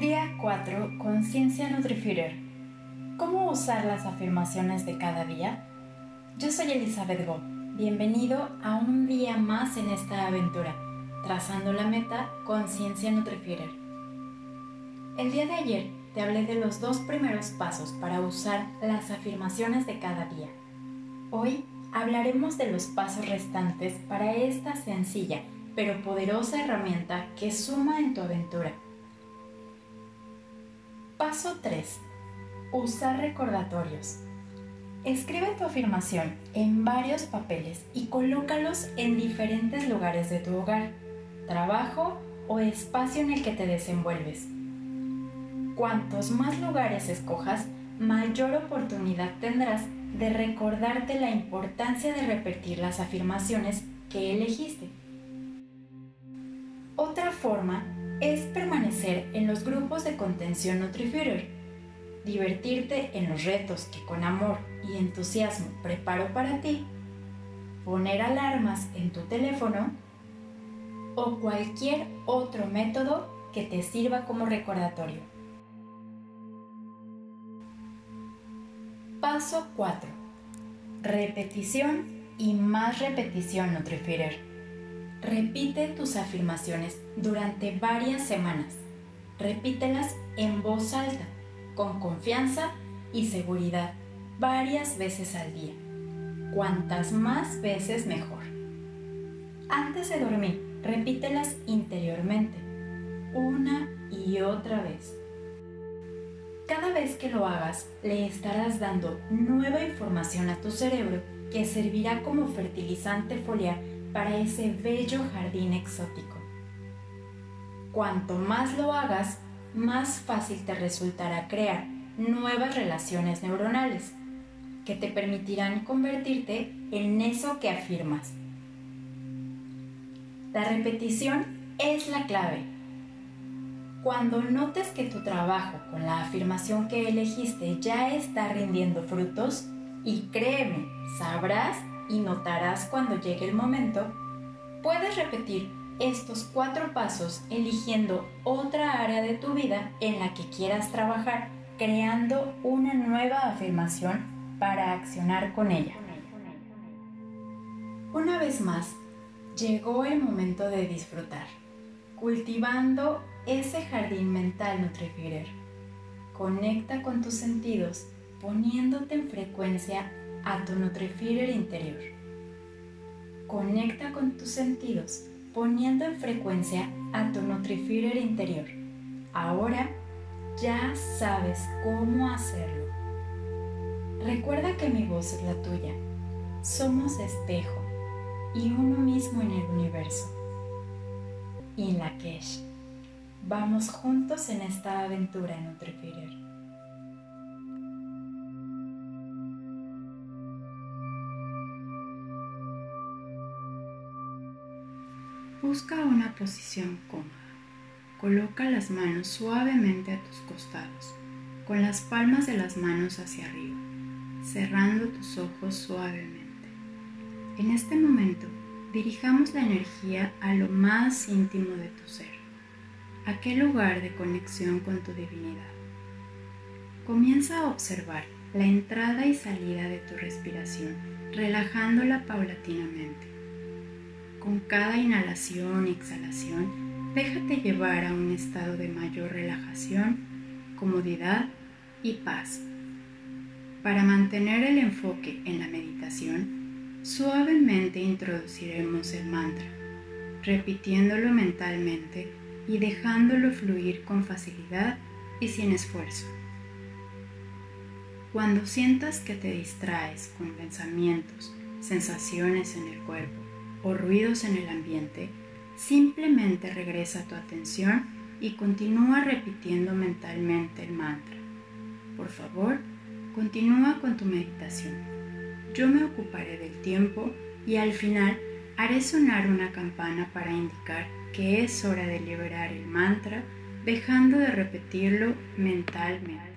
Día 4. Conciencia Nutrifeeder. ¿Cómo usar las afirmaciones de cada día? Yo soy Elizabeth Go. Bienvenido a un día más en esta aventura, trazando la meta Conciencia Nutrifeeder. El día de ayer te hablé de los dos primeros pasos para usar las afirmaciones de cada día. Hoy hablaremos de los pasos restantes para esta sencilla pero poderosa herramienta que suma en tu aventura Paso 3. Usar recordatorios. Escribe tu afirmación en varios papeles y colócalos en diferentes lugares de tu hogar, trabajo o espacio en el que te desenvuelves. Cuantos más lugares escojas, mayor oportunidad tendrás de recordarte la importancia de repetir las afirmaciones que elegiste. Otra forma es permanecer en los grupos de contención NutriFeeder, divertirte en los retos que con amor y entusiasmo preparo para ti, poner alarmas en tu teléfono o cualquier otro método que te sirva como recordatorio. Paso 4. Repetición y más repetición NutriFeeder. Repite tus afirmaciones durante varias semanas. Repítelas en voz alta, con confianza y seguridad, varias veces al día. Cuantas más veces mejor. Antes de dormir, repítelas interiormente, una y otra vez. Cada vez que lo hagas, le estarás dando nueva información a tu cerebro que servirá como fertilizante foliar para ese bello jardín exótico. Cuanto más lo hagas, más fácil te resultará crear nuevas relaciones neuronales que te permitirán convertirte en eso que afirmas. La repetición es la clave. Cuando notes que tu trabajo con la afirmación que elegiste ya está rindiendo frutos, y créeme, sabrás y notarás cuando llegue el momento, puedes repetir estos cuatro pasos eligiendo otra área de tu vida en la que quieras trabajar, creando una nueva afirmación para accionar con ella. Una vez más, llegó el momento de disfrutar, cultivando ese jardín mental Nutrifeeder. Conecta con tus sentidos, poniéndote en frecuencia a tu Nutrifeeder interior. Conecta con tus sentidos, poniendo en frecuencia a tu Nutrifeeder interior. Ahora ya sabes cómo hacerlo. Recuerda que mi voz es la tuya. Somos espejo y uno mismo en el universo. Y en la Kesh. Vamos juntos en esta aventura en Busca una posición cómoda. Coloca las manos suavemente a tus costados, con las palmas de las manos hacia arriba, cerrando tus ojos suavemente. En este momento, dirijamos la energía a lo más íntimo de tu ser, aquel lugar de conexión con tu divinidad. Comienza a observar la entrada y salida de tu respiración, relajándola paulatinamente con cada inhalación y exhalación, déjate llevar a un estado de mayor relajación, comodidad y paz. Para mantener el enfoque en la meditación, suavemente introduciremos el mantra, repitiéndolo mentalmente y dejándolo fluir con facilidad y sin esfuerzo. Cuando sientas que te distraes con pensamientos, sensaciones en el cuerpo, o ruidos en el ambiente, simplemente regresa tu atención y continúa repitiendo mentalmente el mantra. Por favor, continúa con tu meditación. Yo me ocuparé del tiempo y al final haré sonar una campana para indicar que es hora de liberar el mantra dejando de repetirlo mentalmente.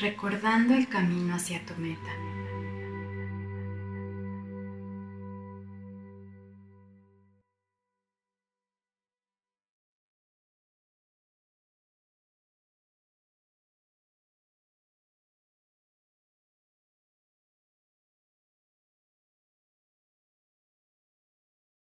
recordando el camino hacia tu meta.